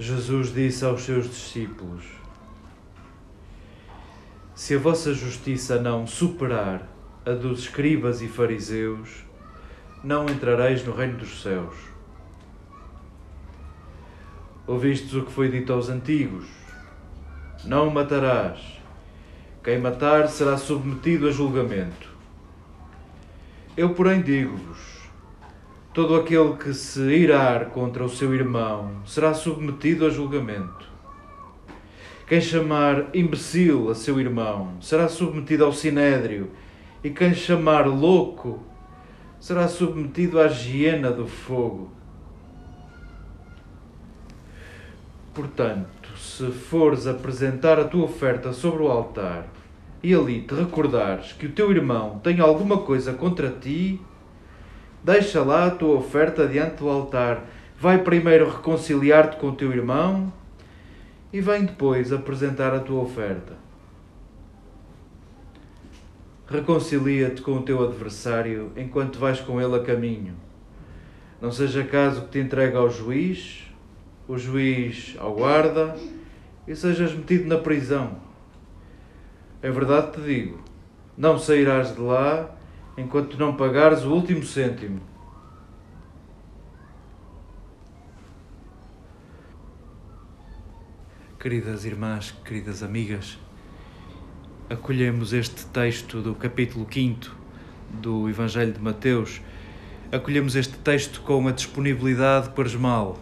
Jesus disse aos seus discípulos: Se a vossa justiça não superar a dos escribas e fariseus, não entrareis no reino dos céus. Ouvistes o que foi dito aos antigos: Não matarás. Quem matar será submetido a julgamento. Eu, porém, digo-vos: Todo aquele que se irar contra o seu irmão será submetido a julgamento. Quem chamar imbecil a seu irmão será submetido ao sinédrio, e quem chamar louco será submetido à hiena do fogo. Portanto, se fores apresentar a tua oferta sobre o altar e ali te recordares que o teu irmão tem alguma coisa contra ti, Deixa lá a tua oferta diante do altar. Vai primeiro reconciliar-te com o teu irmão e vem depois apresentar a tua oferta. Reconcilia-te com o teu adversário enquanto vais com ele a caminho. Não seja caso que te entregue ao juiz, o juiz ao guarda e sejas metido na prisão. É verdade te digo, não sairás de lá enquanto não pagares o último cêntimo. Queridas irmãs, queridas amigas, acolhemos este texto do capítulo 5 do Evangelho de Mateus, acolhemos este texto com a disponibilidade pasmal,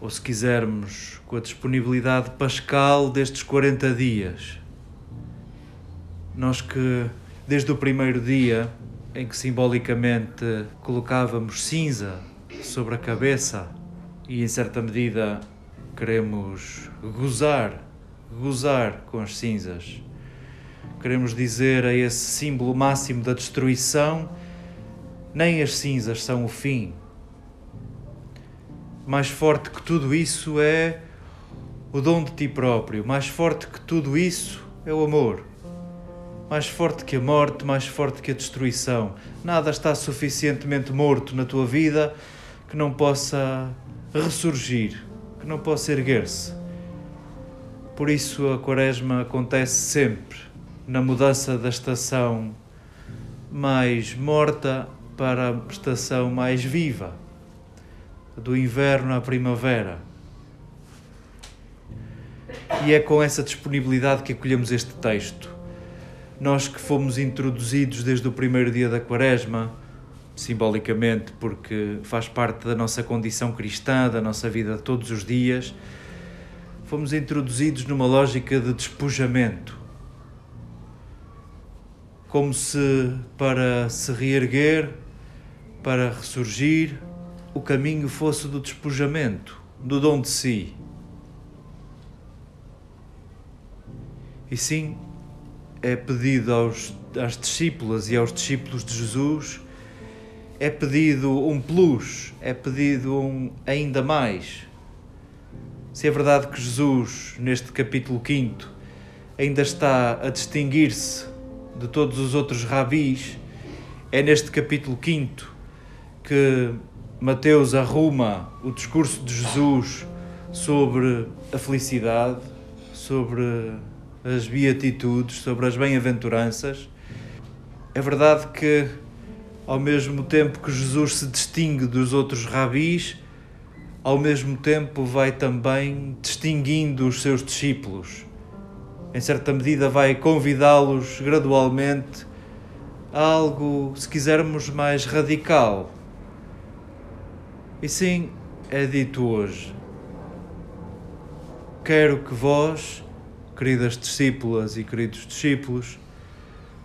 ou se quisermos, com a disponibilidade pascal destes 40 dias. Nós que desde o primeiro dia em que simbolicamente colocávamos cinza sobre a cabeça e, em certa medida, queremos gozar, gozar com as cinzas. Queremos dizer a esse símbolo máximo da destruição: nem as cinzas são o fim. Mais forte que tudo isso é o dom de ti próprio, mais forte que tudo isso é o amor mais forte que a morte, mais forte que a destruição. Nada está suficientemente morto na tua vida que não possa ressurgir, que não possa erguer-se. Por isso a Quaresma acontece sempre na mudança da estação mais morta para a estação mais viva, do inverno à primavera. E é com essa disponibilidade que acolhemos este texto nós que fomos introduzidos desde o primeiro dia da Quaresma, simbolicamente, porque faz parte da nossa condição cristã, da nossa vida de todos os dias, fomos introduzidos numa lógica de despojamento. Como se para se reerguer, para ressurgir, o caminho fosse do despojamento, do dom de si. E sim, é pedido aos, às discípulas e aos discípulos de Jesus, é pedido um plus, é pedido um ainda mais. Se é verdade que Jesus, neste capítulo 5, ainda está a distinguir-se de todos os outros rabis, é neste capítulo 5 que Mateus arruma o discurso de Jesus sobre a felicidade, sobre as beatitudes, sobre as bem-aventuranças. É verdade que, ao mesmo tempo que Jesus se distingue dos outros rabis, ao mesmo tempo vai também distinguindo os seus discípulos. Em certa medida, vai convidá-los gradualmente a algo, se quisermos, mais radical. E sim, é dito hoje: Quero que vós queridas discípulas e queridos discípulos,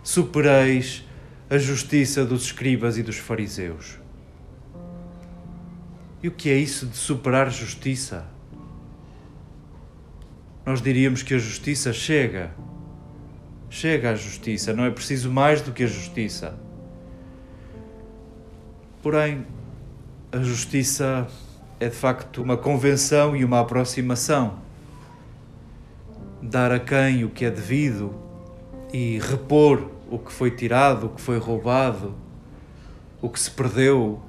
supereis a justiça dos escribas e dos fariseus. E o que é isso de superar justiça? Nós diríamos que a justiça chega. Chega à justiça, não é preciso mais do que a justiça. Porém, a justiça é de facto uma convenção e uma aproximação dar a quem o que é devido e repor o que foi tirado, o que foi roubado, o que se perdeu,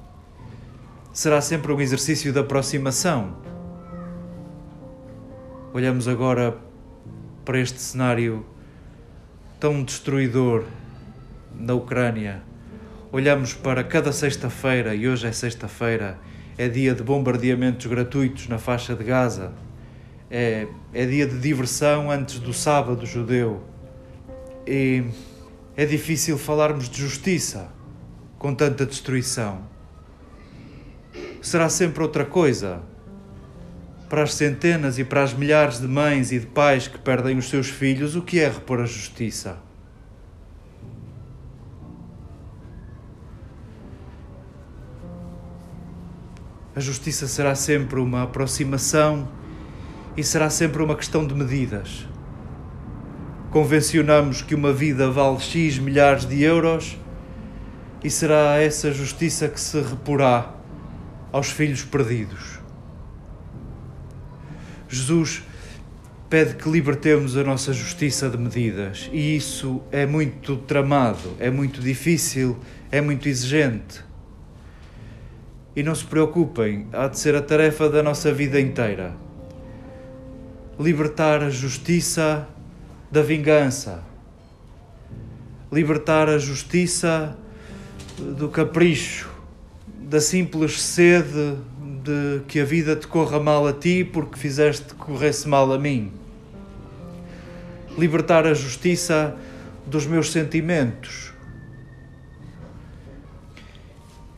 será sempre um exercício de aproximação. Olhamos agora para este cenário tão destruidor na Ucrânia. Olhamos para cada sexta-feira, e hoje é sexta-feira, é dia de bombardeamentos gratuitos na faixa de Gaza. É, é dia de diversão antes do sábado judeu. E é difícil falarmos de justiça com tanta destruição. Será sempre outra coisa para as centenas e para as milhares de mães e de pais que perdem os seus filhos, o que é repor a justiça? A justiça será sempre uma aproximação e será sempre uma questão de medidas. Convencionamos que uma vida vale X milhares de euros e será essa justiça que se reporá aos filhos perdidos. Jesus pede que libertemos a nossa justiça de medidas e isso é muito tramado, é muito difícil, é muito exigente. E não se preocupem, há de ser a tarefa da nossa vida inteira. Libertar a justiça da vingança. Libertar a justiça do capricho, da simples sede de que a vida te corra mal a ti porque fizeste que corresse mal a mim. Libertar a justiça dos meus sentimentos.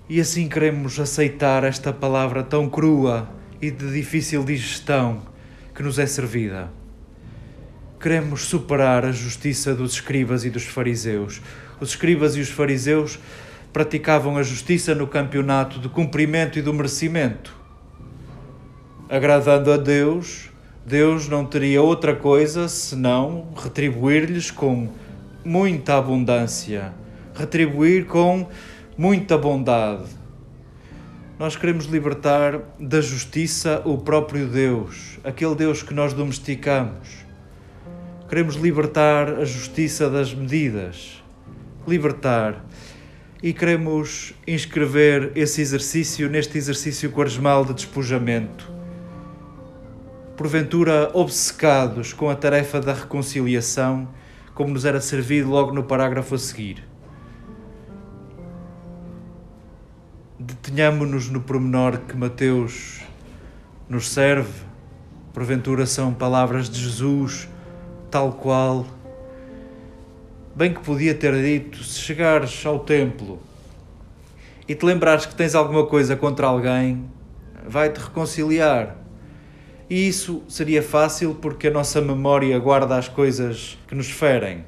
E assim queremos aceitar esta palavra tão crua e de difícil digestão que nos é servida. Queremos superar a justiça dos escribas e dos fariseus. Os escribas e os fariseus praticavam a justiça no campeonato do cumprimento e do merecimento agradando a Deus, Deus não teria outra coisa senão retribuir-lhes com muita abundância, retribuir com muita bondade. Nós queremos libertar da justiça o próprio Deus, aquele Deus que nós domesticamos. Queremos libertar a justiça das medidas, libertar. E queremos inscrever esse exercício neste exercício quaresmal de despojamento porventura obcecados com a tarefa da reconciliação, como nos era servido logo no parágrafo a seguir. Detenhamo-nos no pormenor que Mateus nos serve, porventura são palavras de Jesus, tal qual. Bem que podia ter dito: se chegares ao templo e te lembrares que tens alguma coisa contra alguém, vai-te reconciliar e isso seria fácil porque a nossa memória guarda as coisas que nos ferem.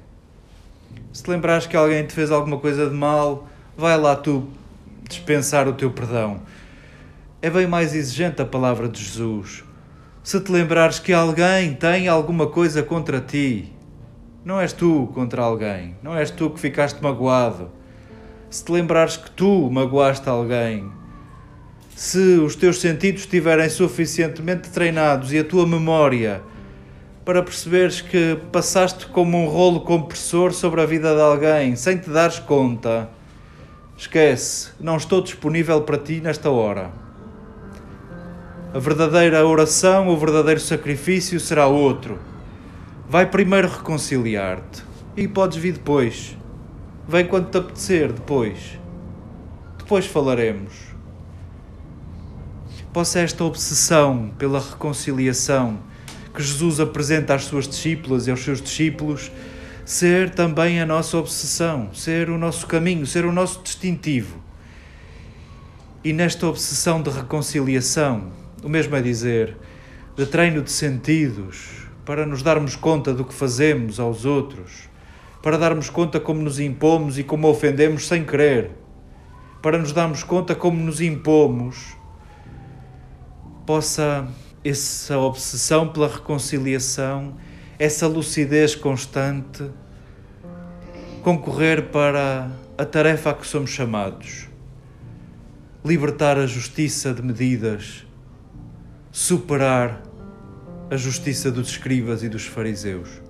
Se te lembrares que alguém te fez alguma coisa de mal, vai lá tu dispensar o teu perdão. É bem mais exigente a palavra de Jesus. Se te lembrares que alguém tem alguma coisa contra ti, não és tu contra alguém, não és tu que ficaste magoado. Se te lembrares que tu magoaste alguém, se os teus sentidos estiverem suficientemente treinados e a tua memória para perceberes que passaste como um rolo compressor sobre a vida de alguém sem te dares conta, esquece, não estou disponível para ti nesta hora. A verdadeira oração, o verdadeiro sacrifício será outro. Vai primeiro reconciliar-te e podes vir depois. Vem quando te apetecer, depois. Depois falaremos possa esta obsessão pela reconciliação que Jesus apresenta às suas discípulas e aos seus discípulos ser também a nossa obsessão, ser o nosso caminho, ser o nosso distintivo. E nesta obsessão de reconciliação, o mesmo é dizer, de treino de sentidos, para nos darmos conta do que fazemos aos outros, para darmos conta como nos impomos e como ofendemos sem querer, para nos darmos conta como nos impomos possa essa obsessão pela reconciliação, essa lucidez constante, concorrer para a tarefa a que somos chamados. Libertar a justiça de medidas, superar a justiça dos escribas e dos fariseus.